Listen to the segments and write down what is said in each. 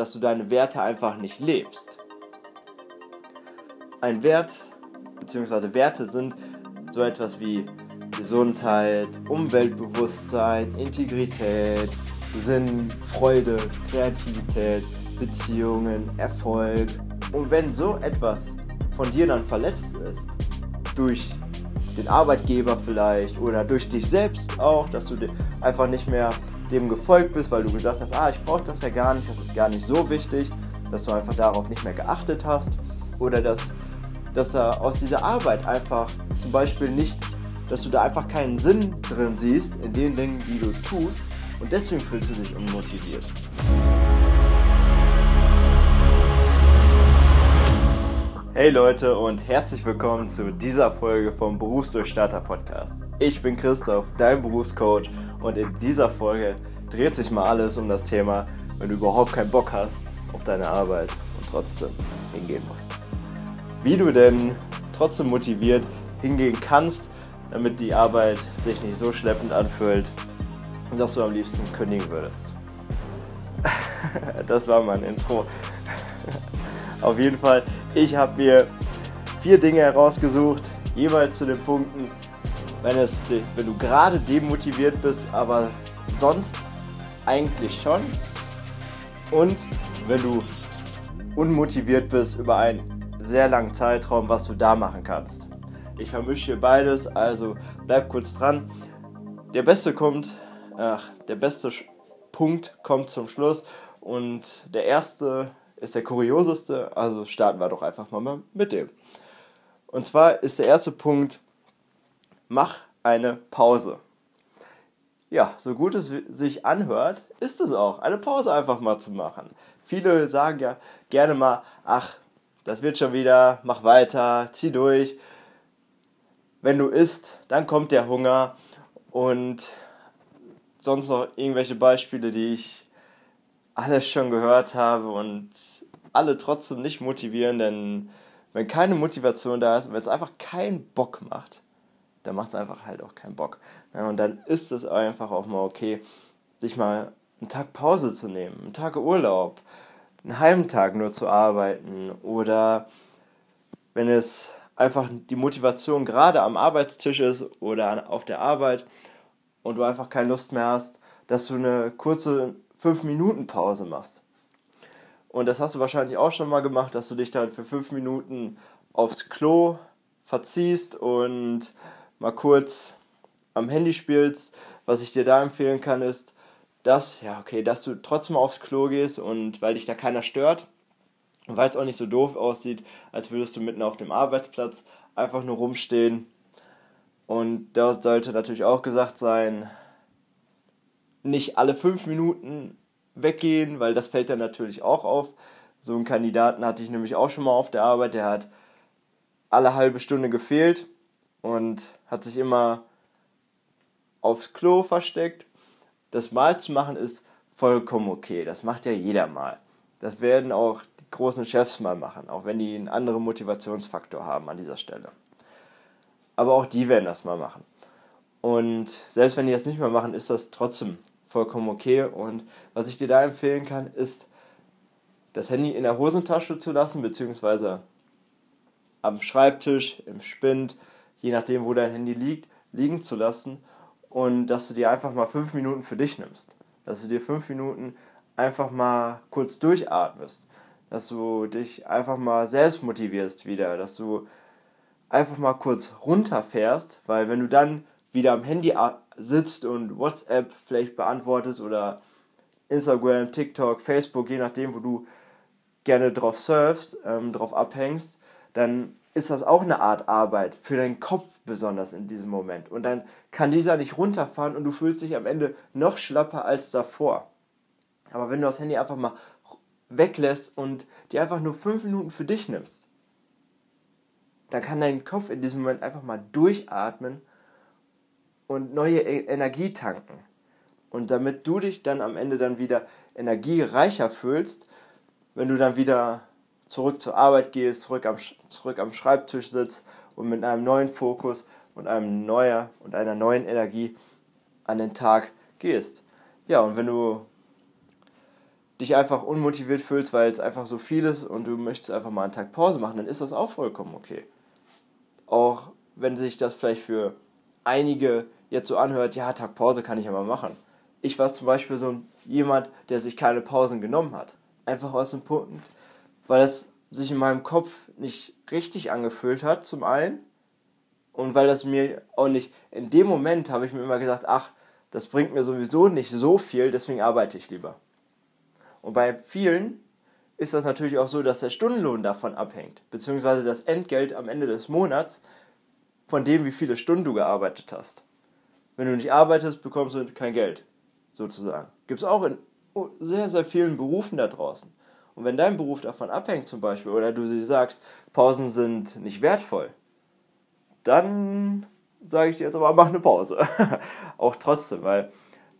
dass du deine Werte einfach nicht lebst. Ein Wert bzw. Werte sind so etwas wie Gesundheit, Umweltbewusstsein, Integrität, Sinn, Freude, Kreativität, Beziehungen, Erfolg. Und wenn so etwas von dir dann verletzt ist, durch den Arbeitgeber vielleicht oder durch dich selbst auch, dass du einfach nicht mehr dem gefolgt bist, weil du gesagt hast, ah, ich brauche das ja gar nicht, das ist gar nicht so wichtig, dass du einfach darauf nicht mehr geachtet hast oder dass, dass er aus dieser Arbeit einfach zum Beispiel nicht, dass du da einfach keinen Sinn drin siehst in den Dingen, die du tust und deswegen fühlst du dich unmotiviert. Hey Leute und herzlich willkommen zu dieser Folge vom Berufsdurchstarter Podcast. Ich bin Christoph, dein Berufscoach und in dieser Folge dreht sich mal alles um das Thema, wenn du überhaupt keinen Bock hast auf deine Arbeit und trotzdem hingehen musst. Wie du denn trotzdem motiviert hingehen kannst, damit die Arbeit sich nicht so schleppend anfühlt, dass du am liebsten kündigen würdest. das war mein Intro. Auf jeden Fall, ich habe mir vier Dinge herausgesucht, jeweils zu den Punkten, wenn, es, wenn du gerade demotiviert bist, aber sonst eigentlich schon. Und wenn du unmotiviert bist über einen sehr langen Zeitraum, was du da machen kannst. Ich vermische hier beides, also bleib kurz dran. Der beste kommt, ach, der beste Punkt kommt zum Schluss und der erste ist der kurioseste, also starten wir doch einfach mal mit dem. Und zwar ist der erste Punkt, mach eine Pause. Ja, so gut es sich anhört, ist es auch, eine Pause einfach mal zu machen. Viele sagen ja gerne mal, ach, das wird schon wieder, mach weiter, zieh durch. Wenn du isst, dann kommt der Hunger und sonst noch irgendwelche Beispiele, die ich alles schon gehört habe und alle trotzdem nicht motivieren, denn wenn keine Motivation da ist, wenn es einfach keinen Bock macht, dann macht es einfach halt auch keinen Bock. Ja, und dann ist es einfach auch mal okay, sich mal einen Tag Pause zu nehmen, einen Tag Urlaub, einen halben Tag nur zu arbeiten oder wenn es einfach die Motivation gerade am Arbeitstisch ist oder auf der Arbeit und du einfach keine Lust mehr hast, dass du eine kurze 5-Minuten-Pause machst. Und das hast du wahrscheinlich auch schon mal gemacht, dass du dich dann für 5 Minuten aufs Klo verziehst und mal kurz am Handy spielst. Was ich dir da empfehlen kann, ist, dass, ja, okay, dass du trotzdem aufs Klo gehst und weil dich da keiner stört und weil es auch nicht so doof aussieht, als würdest du mitten auf dem Arbeitsplatz einfach nur rumstehen. Und da sollte natürlich auch gesagt sein, nicht alle fünf Minuten weggehen, weil das fällt dann natürlich auch auf. So einen Kandidaten hatte ich nämlich auch schon mal auf der Arbeit, der hat alle halbe Stunde gefehlt und hat sich immer aufs Klo versteckt. Das mal zu machen ist vollkommen okay, das macht ja jeder mal. Das werden auch die großen Chefs mal machen, auch wenn die einen anderen Motivationsfaktor haben an dieser Stelle. Aber auch die werden das mal machen. Und selbst wenn die das nicht mehr machen, ist das trotzdem vollkommen okay. Und was ich dir da empfehlen kann, ist, das Handy in der Hosentasche zu lassen, beziehungsweise am Schreibtisch, im Spind, je nachdem, wo dein Handy liegt, liegen zu lassen und dass du dir einfach mal fünf Minuten für dich nimmst. Dass du dir fünf Minuten einfach mal kurz durchatmest. Dass du dich einfach mal selbst motivierst wieder. Dass du einfach mal kurz runterfährst, weil wenn du dann wieder am Handy sitzt und WhatsApp vielleicht beantwortest oder Instagram, TikTok, Facebook, je nachdem, wo du gerne drauf surfst, ähm, drauf abhängst, dann ist das auch eine Art Arbeit für deinen Kopf besonders in diesem Moment. Und dann kann dieser nicht runterfahren und du fühlst dich am Ende noch schlapper als davor. Aber wenn du das Handy einfach mal weglässt und dir einfach nur fünf Minuten für dich nimmst, dann kann dein Kopf in diesem Moment einfach mal durchatmen und neue e- Energie tanken. Und damit du dich dann am Ende dann wieder energiereicher fühlst, wenn du dann wieder zurück zur Arbeit gehst, zurück am, zurück am Schreibtisch sitzt und mit einem neuen Fokus und einem neuer und einer neuen Energie an den Tag gehst. Ja, und wenn du dich einfach unmotiviert fühlst, weil es einfach so viel ist und du möchtest einfach mal einen Tag Pause machen, dann ist das auch vollkommen okay. Auch wenn sich das vielleicht für einige jetzt so anhört, ja, Tag Pause kann ich ja mal machen. Ich war zum Beispiel so jemand, der sich keine Pausen genommen hat. Einfach aus dem Punkt, weil es sich in meinem Kopf nicht richtig angefühlt hat, zum einen. Und weil das mir auch nicht, in dem Moment habe ich mir immer gesagt, ach, das bringt mir sowieso nicht so viel, deswegen arbeite ich lieber. Und bei vielen ist das natürlich auch so, dass der Stundenlohn davon abhängt, beziehungsweise das Entgelt am Ende des Monats von dem, wie viele Stunden du gearbeitet hast. Wenn du nicht arbeitest, bekommst du kein Geld, sozusagen. Gibt es auch in sehr, sehr vielen Berufen da draußen. Und wenn dein Beruf davon abhängt zum Beispiel, oder du sagst, Pausen sind nicht wertvoll, dann sage ich dir jetzt aber, mach eine Pause. auch trotzdem, weil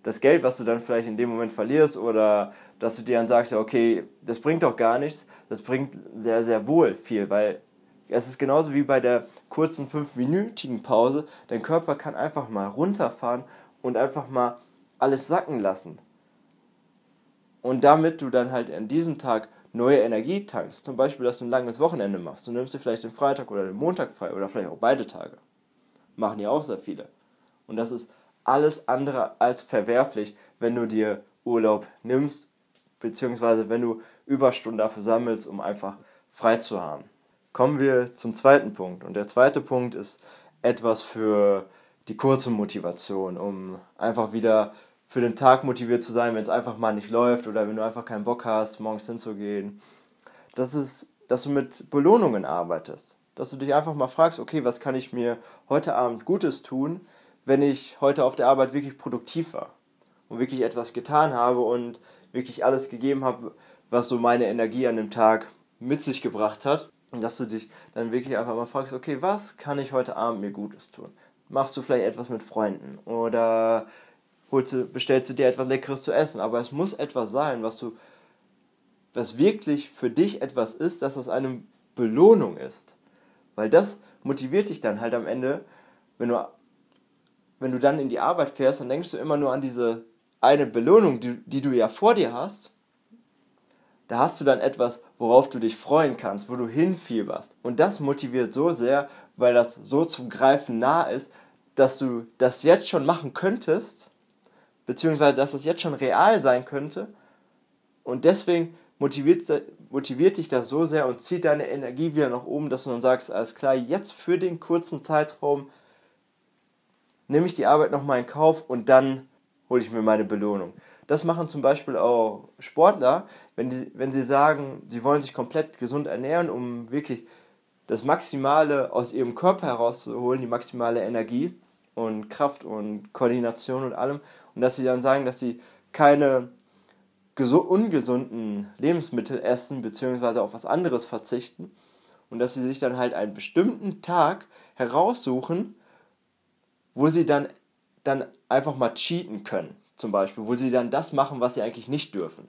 das Geld, was du dann vielleicht in dem Moment verlierst oder dass du dir dann sagst, ja, okay, das bringt doch gar nichts, das bringt sehr, sehr wohl viel, weil es ist genauso wie bei der kurzen fünfminütigen Pause, dein Körper kann einfach mal runterfahren und einfach mal alles sacken lassen. Und damit du dann halt an diesem Tag neue Energie tankst, zum Beispiel, dass du ein langes Wochenende machst, du nimmst dir vielleicht den Freitag oder den Montag frei oder vielleicht auch beide Tage. Machen ja auch sehr viele. Und das ist alles andere als verwerflich, wenn du dir Urlaub nimmst, beziehungsweise wenn du Überstunden dafür sammelst, um einfach frei zu haben. Kommen wir zum zweiten Punkt. Und der zweite Punkt ist etwas für die kurze Motivation, um einfach wieder für den Tag motiviert zu sein, wenn es einfach mal nicht läuft oder wenn du einfach keinen Bock hast, morgens hinzugehen. Das ist, dass du mit Belohnungen arbeitest. Dass du dich einfach mal fragst, okay, was kann ich mir heute Abend Gutes tun, wenn ich heute auf der Arbeit wirklich produktiv war und wirklich etwas getan habe und wirklich alles gegeben habe, was so meine Energie an dem Tag mit sich gebracht hat. Und dass du dich dann wirklich einfach mal fragst, okay, was kann ich heute Abend mir Gutes tun? Machst du vielleicht etwas mit Freunden oder holst du, bestellst du dir etwas Leckeres zu essen? Aber es muss etwas sein, was du, was wirklich für dich etwas ist, dass das eine Belohnung ist. Weil das motiviert dich dann halt am Ende, wenn du wenn du dann in die Arbeit fährst, dann denkst du immer nur an diese eine Belohnung, die, die du ja vor dir hast. Da hast du dann etwas, worauf du dich freuen kannst, wo du hinfieberst. Und das motiviert so sehr, weil das so zum Greifen nah ist, dass du das jetzt schon machen könntest, beziehungsweise dass das jetzt schon real sein könnte. Und deswegen motiviert, motiviert dich das so sehr und zieht deine Energie wieder nach oben, dass du dann sagst, alles klar, jetzt für den kurzen Zeitraum nehme ich die Arbeit nochmal in Kauf und dann hole ich mir meine Belohnung. Das machen zum Beispiel auch Sportler, wenn, die, wenn sie sagen, sie wollen sich komplett gesund ernähren, um wirklich das Maximale aus ihrem Körper herauszuholen, die maximale Energie und Kraft und Koordination und allem. Und dass sie dann sagen, dass sie keine ungesunden Lebensmittel essen, beziehungsweise auf was anderes verzichten. Und dass sie sich dann halt einen bestimmten Tag heraussuchen, wo sie dann, dann einfach mal cheaten können, zum Beispiel, wo sie dann das machen, was sie eigentlich nicht dürfen.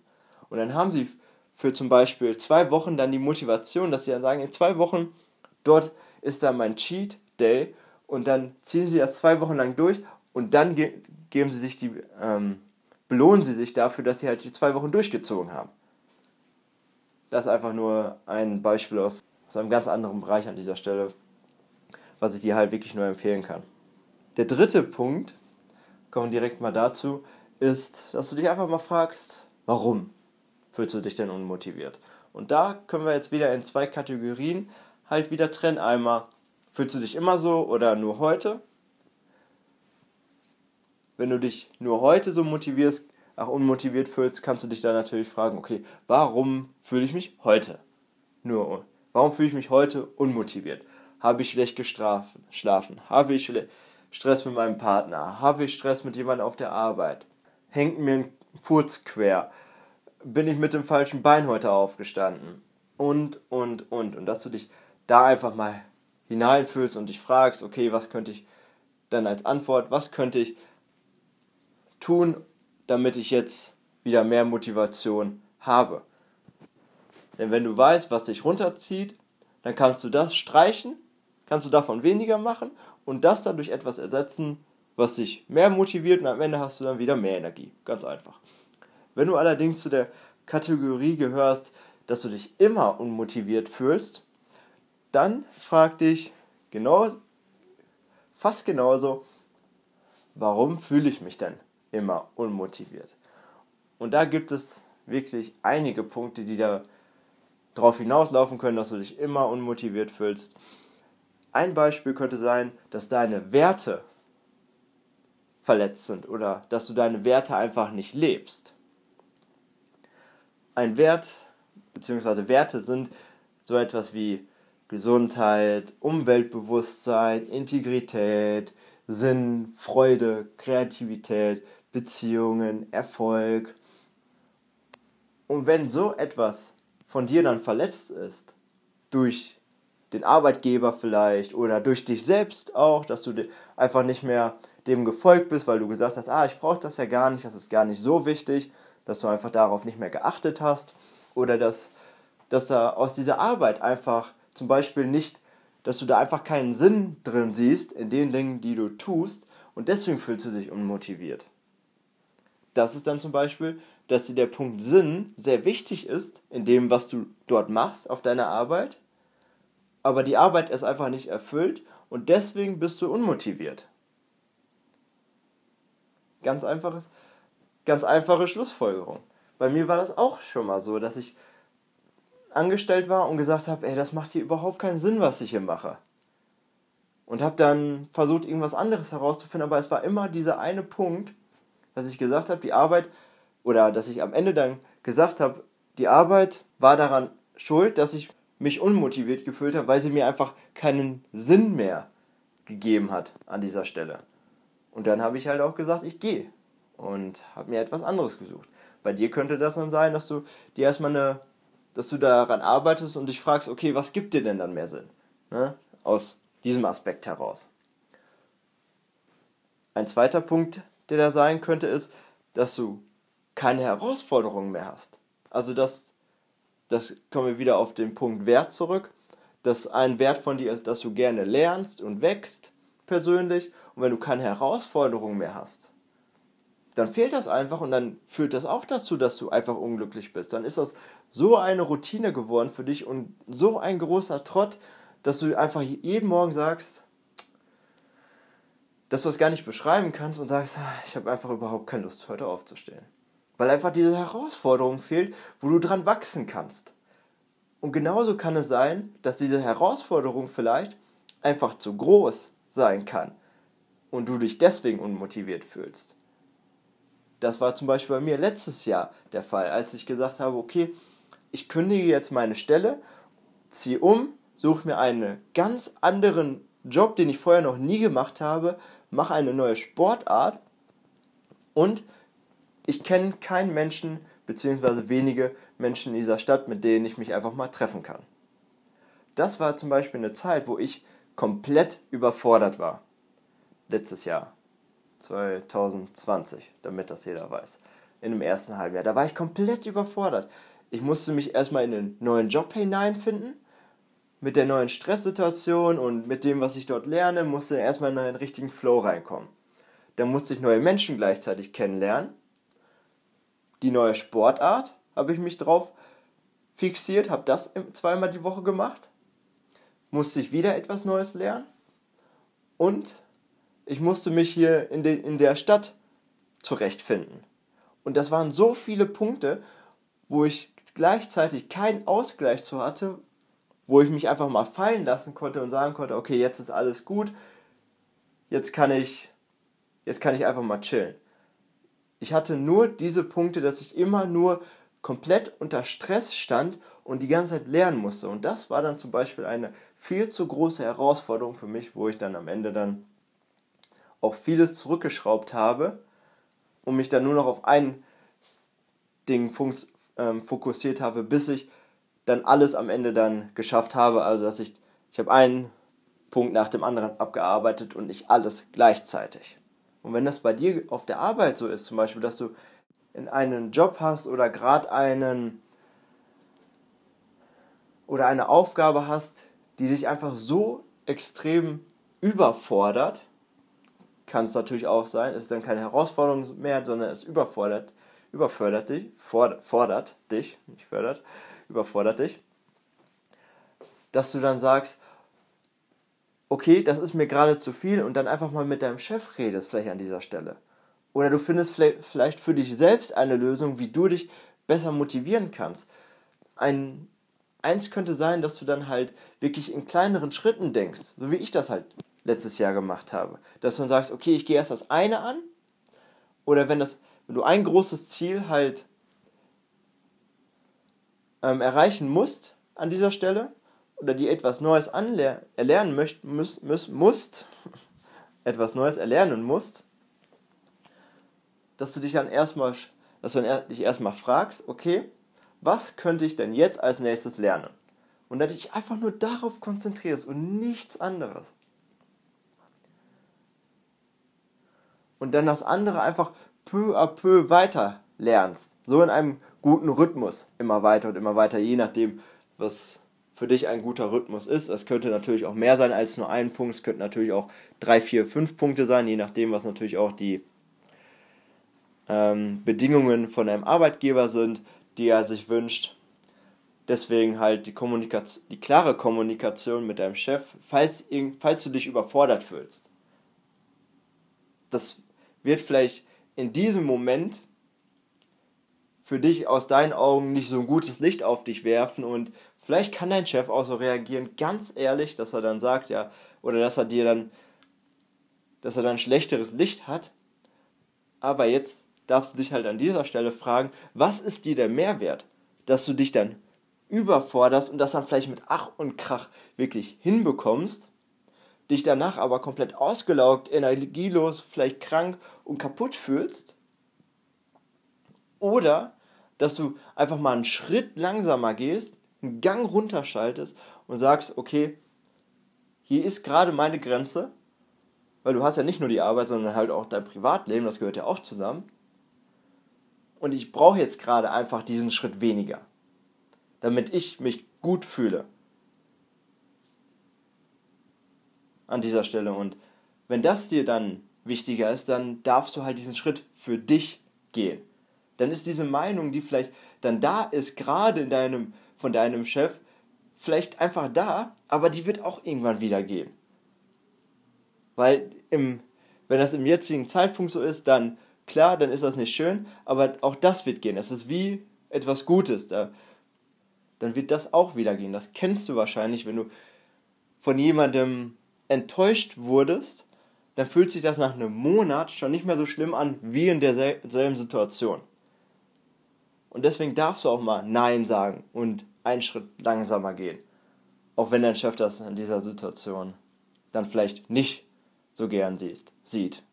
Und dann haben sie für zum Beispiel zwei Wochen dann die Motivation, dass sie dann sagen, in zwei Wochen, dort ist dann mein Cheat Day und dann ziehen sie das zwei Wochen lang durch und dann geben sie sich die, ähm, belohnen sie sich dafür, dass sie halt die zwei Wochen durchgezogen haben. Das ist einfach nur ein Beispiel aus, aus einem ganz anderen Bereich an dieser Stelle, was ich dir halt wirklich nur empfehlen kann. Der dritte Punkt, kommen wir direkt mal dazu, ist, dass du dich einfach mal fragst, warum fühlst du dich denn unmotiviert? Und da können wir jetzt wieder in zwei Kategorien halt wieder trennen. Einmal, fühlst du dich immer so oder nur heute? Wenn du dich nur heute so motivierst, auch unmotiviert fühlst, kannst du dich dann natürlich fragen, okay, warum fühle ich mich heute nur? Warum fühle ich mich heute unmotiviert? Habe ich schlecht geschlafen? Habe ich Stress mit meinem Partner? Habe ich Stress mit jemandem auf der Arbeit? Hängt mir ein Furz quer? Bin ich mit dem falschen Bein heute aufgestanden? Und, und, und. Und dass du dich da einfach mal hineinfühlst und dich fragst, okay, was könnte ich dann als Antwort, was könnte ich tun, damit ich jetzt wieder mehr Motivation habe? Denn wenn du weißt, was dich runterzieht, dann kannst du das streichen, kannst du davon weniger machen und das dann durch etwas ersetzen, was dich mehr motiviert und am Ende hast du dann wieder mehr Energie. Ganz einfach. Wenn du allerdings zu der Kategorie gehörst, dass du dich immer unmotiviert fühlst, dann frag dich genau, fast genauso, warum fühle ich mich denn immer unmotiviert? Und da gibt es wirklich einige Punkte, die da darauf hinauslaufen können, dass du dich immer unmotiviert fühlst. Ein Beispiel könnte sein, dass deine Werte verletzt sind oder dass du deine Werte einfach nicht lebst. Ein Wert bzw. Werte sind so etwas wie Gesundheit, Umweltbewusstsein, Integrität, Sinn, Freude, Kreativität, Beziehungen, Erfolg. Und wenn so etwas von dir dann verletzt ist, durch den Arbeitgeber vielleicht oder durch dich selbst auch, dass du einfach nicht mehr dem gefolgt bist, weil du gesagt hast, ah, ich brauche das ja gar nicht, das ist gar nicht so wichtig, dass du einfach darauf nicht mehr geachtet hast oder dass, dass da aus dieser Arbeit einfach zum Beispiel nicht, dass du da einfach keinen Sinn drin siehst in den Dingen, die du tust und deswegen fühlst du dich unmotiviert. Das ist dann zum Beispiel, dass dir der Punkt Sinn sehr wichtig ist in dem, was du dort machst auf deiner Arbeit, aber die Arbeit ist einfach nicht erfüllt und deswegen bist du unmotiviert. Ganz einfaches, ganz einfache Schlussfolgerung. Bei mir war das auch schon mal so, dass ich angestellt war und gesagt habe, ey, das macht hier überhaupt keinen Sinn, was ich hier mache. Und habe dann versucht, irgendwas anderes herauszufinden, aber es war immer dieser eine Punkt, dass ich gesagt habe, die Arbeit, oder dass ich am Ende dann gesagt habe, die Arbeit war daran schuld, dass ich mich unmotiviert gefühlt habe, weil sie mir einfach keinen Sinn mehr gegeben hat an dieser Stelle. Und dann habe ich halt auch gesagt, ich gehe und habe mir etwas anderes gesucht. Bei dir könnte das dann sein, dass du dir erstmal eine, dass du daran arbeitest und dich fragst, okay, was gibt dir denn dann mehr Sinn? Ne? Aus diesem Aspekt heraus. Ein zweiter Punkt, der da sein könnte, ist, dass du keine Herausforderungen mehr hast. Also das, das kommen wir wieder auf den Punkt Wert zurück, dass ein Wert von dir ist, dass du gerne lernst und wächst persönlich und wenn du keine Herausforderungen mehr hast, dann fehlt das einfach und dann führt das auch dazu, dass du einfach unglücklich bist. Dann ist das so eine Routine geworden für dich und so ein großer Trott, dass du einfach jeden Morgen sagst, dass du es gar nicht beschreiben kannst und sagst, ah, ich habe einfach überhaupt keine Lust, heute aufzustehen. Weil einfach diese Herausforderung fehlt, wo du dran wachsen kannst. Und genauso kann es sein, dass diese Herausforderung vielleicht einfach zu groß sein kann und du dich deswegen unmotiviert fühlst. Das war zum Beispiel bei mir letztes Jahr der Fall, als ich gesagt habe, okay, ich kündige jetzt meine Stelle, ziehe um, suche mir einen ganz anderen Job, den ich vorher noch nie gemacht habe, mache eine neue Sportart und ich kenne keinen Menschen, beziehungsweise wenige Menschen in dieser Stadt, mit denen ich mich einfach mal treffen kann. Das war zum Beispiel eine Zeit, wo ich komplett überfordert war. Letztes Jahr. 2020, damit das jeder weiß. In dem ersten Halbjahr. Da war ich komplett überfordert. Ich musste mich erstmal in einen neuen Job hineinfinden. Mit der neuen Stresssituation und mit dem, was ich dort lerne, musste erstmal in einen richtigen Flow reinkommen. Dann musste ich neue Menschen gleichzeitig kennenlernen. Die neue Sportart habe ich mich drauf fixiert, habe das zweimal die Woche gemacht. Musste ich wieder etwas Neues lernen. Und ich musste mich hier in, de, in der Stadt zurechtfinden. Und das waren so viele Punkte, wo ich gleichzeitig keinen Ausgleich zu hatte, wo ich mich einfach mal fallen lassen konnte und sagen konnte, okay, jetzt ist alles gut, jetzt kann ich, jetzt kann ich einfach mal chillen. Ich hatte nur diese Punkte, dass ich immer nur komplett unter Stress stand und die ganze Zeit lernen musste. Und das war dann zum Beispiel eine viel zu große Herausforderung für mich, wo ich dann am Ende dann auch vieles zurückgeschraubt habe und mich dann nur noch auf ein Ding ähm, fokussiert habe, bis ich dann alles am Ende dann geschafft habe. Also dass ich, ich habe einen Punkt nach dem anderen abgearbeitet und nicht alles gleichzeitig. Und wenn das bei dir auf der Arbeit so ist, zum Beispiel, dass du in einen Job hast oder gerade einen oder eine Aufgabe hast, die dich einfach so extrem überfordert, kann es natürlich auch sein, es ist dann keine Herausforderung mehr, sondern es überfordert überfordert dich, fordert dich, nicht fördert, überfordert dich, dass du dann sagst, okay, das ist mir gerade zu viel und dann einfach mal mit deinem Chef redest, vielleicht an dieser Stelle. Oder du findest vielleicht für dich selbst eine Lösung, wie du dich besser motivieren kannst. Ein, eins könnte sein, dass du dann halt wirklich in kleineren Schritten denkst, so wie ich das halt letztes Jahr gemacht habe. Dass du dann sagst, okay, ich gehe erst das eine an. Oder wenn, das, wenn du ein großes Ziel halt ähm, erreichen musst an dieser Stelle, oder die etwas Neues erlernen möcht, müß, müß, musst, etwas Neues erlernen musst, dass du dich dann erstmal, dass du dich erstmal fragst, okay, was könnte ich denn jetzt als nächstes lernen? Und dass du dich einfach nur darauf konzentrierst und nichts anderes. Und dann das andere einfach peu à peu weiter lernst. So in einem guten Rhythmus. Immer weiter und immer weiter, je nachdem, was für dich ein guter Rhythmus ist. Es könnte natürlich auch mehr sein als nur ein Punkt. Es könnten natürlich auch drei, vier, fünf Punkte sein, je nachdem, was natürlich auch die ähm, Bedingungen von einem Arbeitgeber sind, die er sich wünscht. Deswegen halt die, Kommunikation, die klare Kommunikation mit deinem Chef, falls, falls du dich überfordert fühlst. Das wird vielleicht in diesem Moment für dich aus deinen Augen nicht so ein gutes Licht auf dich werfen und Vielleicht kann dein Chef auch so reagieren, ganz ehrlich, dass er dann sagt, ja, oder dass er dir dann, dass er dann schlechteres Licht hat. Aber jetzt darfst du dich halt an dieser Stelle fragen, was ist dir der Mehrwert, dass du dich dann überforderst und das dann vielleicht mit Ach und Krach wirklich hinbekommst, dich danach aber komplett ausgelaugt, energielos, vielleicht krank und kaputt fühlst? Oder dass du einfach mal einen Schritt langsamer gehst, einen Gang runterschaltest und sagst, okay, hier ist gerade meine Grenze, weil du hast ja nicht nur die Arbeit, sondern halt auch dein Privatleben, das gehört ja auch zusammen. Und ich brauche jetzt gerade einfach diesen Schritt weniger, damit ich mich gut fühle. An dieser Stelle. Und wenn das dir dann wichtiger ist, dann darfst du halt diesen Schritt für dich gehen. Dann ist diese Meinung, die vielleicht dann da ist, gerade in deinem von deinem Chef vielleicht einfach da, aber die wird auch irgendwann wieder gehen. Weil im, wenn das im jetzigen Zeitpunkt so ist, dann klar, dann ist das nicht schön, aber auch das wird gehen. Das ist wie etwas Gutes. Da, dann wird das auch wieder gehen. Das kennst du wahrscheinlich, wenn du von jemandem enttäuscht wurdest, dann fühlt sich das nach einem Monat schon nicht mehr so schlimm an wie in derselben Situation. Und deswegen darfst du auch mal Nein sagen und einen Schritt langsamer gehen. Auch wenn dein Chef das in dieser Situation dann vielleicht nicht so gern sieht.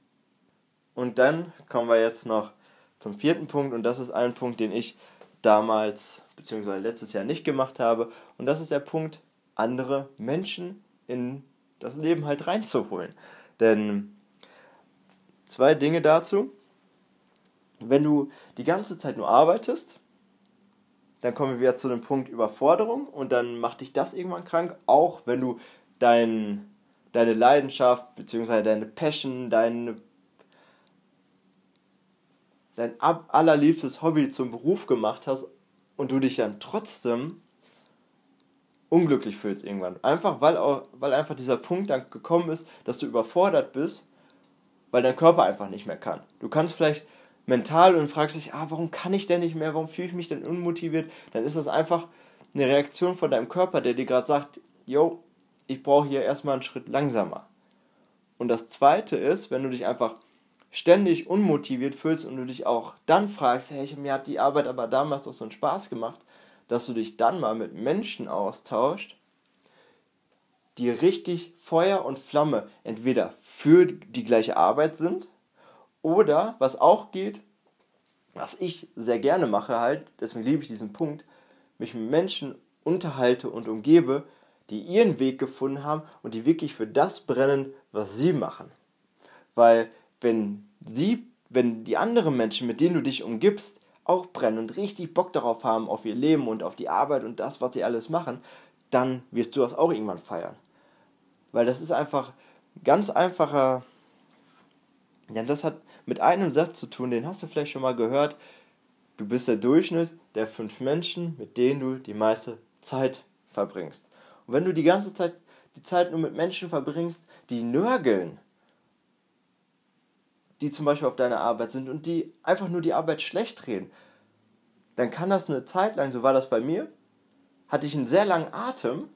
Und dann kommen wir jetzt noch zum vierten Punkt und das ist ein Punkt, den ich damals bzw. letztes Jahr nicht gemacht habe und das ist der Punkt, andere Menschen in das Leben halt reinzuholen. Denn zwei Dinge dazu. Wenn du die ganze Zeit nur arbeitest dann kommen wir wieder zu dem Punkt Überforderung und dann macht dich das irgendwann krank, auch wenn du dein, deine Leidenschaft bzw. deine Passion, dein, dein allerliebstes Hobby zum Beruf gemacht hast und du dich dann trotzdem unglücklich fühlst irgendwann. Einfach weil, weil einfach dieser Punkt dann gekommen ist, dass du überfordert bist, weil dein Körper einfach nicht mehr kann. Du kannst vielleicht mental und fragst dich, ah, warum kann ich denn nicht mehr, warum fühle ich mich denn unmotiviert, dann ist das einfach eine Reaktion von deinem Körper, der dir gerade sagt, yo, ich brauche hier erstmal einen Schritt langsamer. Und das zweite ist, wenn du dich einfach ständig unmotiviert fühlst und du dich auch dann fragst, hey, mir hat die Arbeit aber damals auch so einen Spaß gemacht, dass du dich dann mal mit Menschen austauscht, die richtig Feuer und Flamme entweder für die gleiche Arbeit sind, oder was auch geht, was ich sehr gerne mache halt, deswegen liebe ich diesen Punkt, mich mit Menschen unterhalte und umgebe, die ihren Weg gefunden haben und die wirklich für das brennen, was sie machen. Weil wenn sie, wenn die anderen Menschen, mit denen du dich umgibst, auch brennen und richtig Bock darauf haben, auf ihr Leben und auf die Arbeit und das, was sie alles machen, dann wirst du das auch irgendwann feiern. Weil das ist einfach ganz einfacher, ja, das hat mit einem Satz zu tun, den hast du vielleicht schon mal gehört. du bist der Durchschnitt der fünf Menschen, mit denen du die meiste Zeit verbringst. Und wenn du die ganze Zeit die Zeit nur mit Menschen verbringst, die nörgeln, die zum Beispiel auf deiner Arbeit sind und die einfach nur die Arbeit schlecht reden, dann kann das eine Zeit lang, so war das bei mir, hatte ich einen sehr langen Atem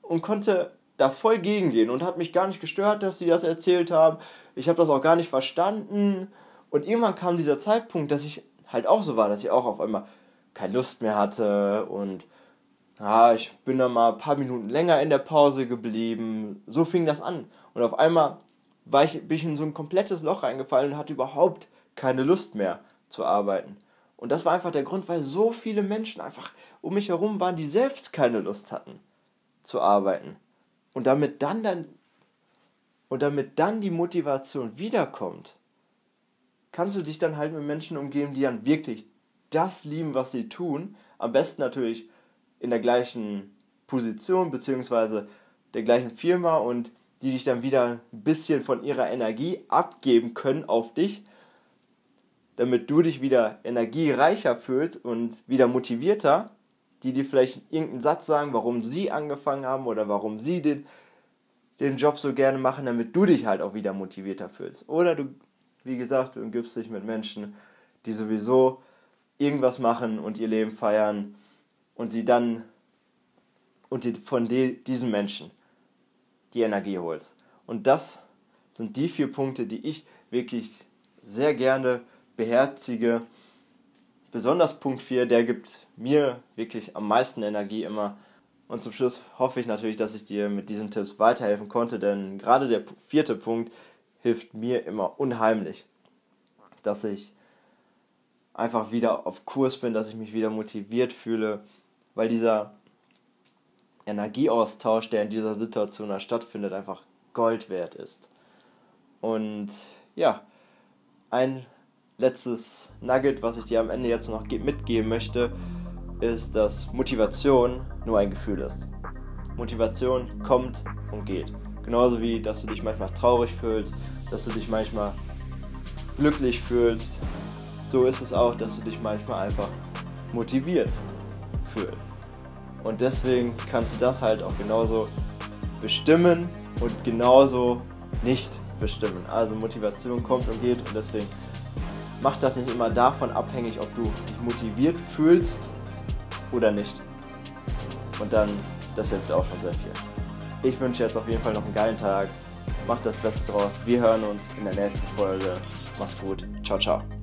und konnte da voll gegengehen und hat mich gar nicht gestört, dass sie das erzählt haben. Ich habe das auch gar nicht verstanden. Und irgendwann kam dieser Zeitpunkt, dass ich halt auch so war, dass ich auch auf einmal keine Lust mehr hatte und ja, ich bin dann mal ein paar Minuten länger in der Pause geblieben. So fing das an. Und auf einmal war ich, bin ich in so ein komplettes Loch reingefallen und hatte überhaupt keine Lust mehr zu arbeiten. Und das war einfach der Grund, weil so viele Menschen einfach um mich herum waren, die selbst keine Lust hatten zu arbeiten. Und damit dann dann und damit dann die Motivation wiederkommt, kannst du dich dann halt mit Menschen umgeben, die dann wirklich das lieben, was sie tun. Am besten natürlich in der gleichen Position bzw. der gleichen Firma und die dich dann wieder ein bisschen von ihrer Energie abgeben können auf dich, damit du dich wieder energiereicher fühlst und wieder motivierter, die dir vielleicht irgendeinen Satz sagen, warum sie angefangen haben oder warum sie den, den Job so gerne machen, damit du dich halt auch wieder motivierter fühlst. Oder du, wie gesagt, du umgibst dich mit Menschen, die sowieso irgendwas machen und ihr Leben feiern und sie dann und die, von die, diesen Menschen die Energie holst. Und das sind die vier Punkte, die ich wirklich sehr gerne beherzige. Besonders Punkt 4, der gibt mir wirklich am meisten Energie immer. Und zum Schluss hoffe ich natürlich, dass ich dir mit diesen Tipps weiterhelfen konnte, denn gerade der vierte Punkt hilft mir immer unheimlich, dass ich einfach wieder auf Kurs bin, dass ich mich wieder motiviert fühle, weil dieser Energieaustausch, der in dieser Situation stattfindet, einfach Gold wert ist. Und ja, ein letztes Nugget, was ich dir am Ende jetzt noch mitgeben möchte, ist, dass Motivation nur ein Gefühl ist. Motivation kommt und geht. Genauso wie, dass du dich manchmal traurig fühlst, dass du dich manchmal glücklich fühlst. So ist es auch, dass du dich manchmal einfach motiviert fühlst. Und deswegen kannst du das halt auch genauso bestimmen und genauso nicht bestimmen. Also Motivation kommt und geht und deswegen mach das nicht immer davon abhängig, ob du dich motiviert fühlst oder nicht. Und dann, das hilft auch schon sehr viel. Ich wünsche jetzt auf jeden Fall noch einen geilen Tag. Mach das Beste draus. Wir hören uns in der nächsten Folge. Mach's gut. Ciao, ciao.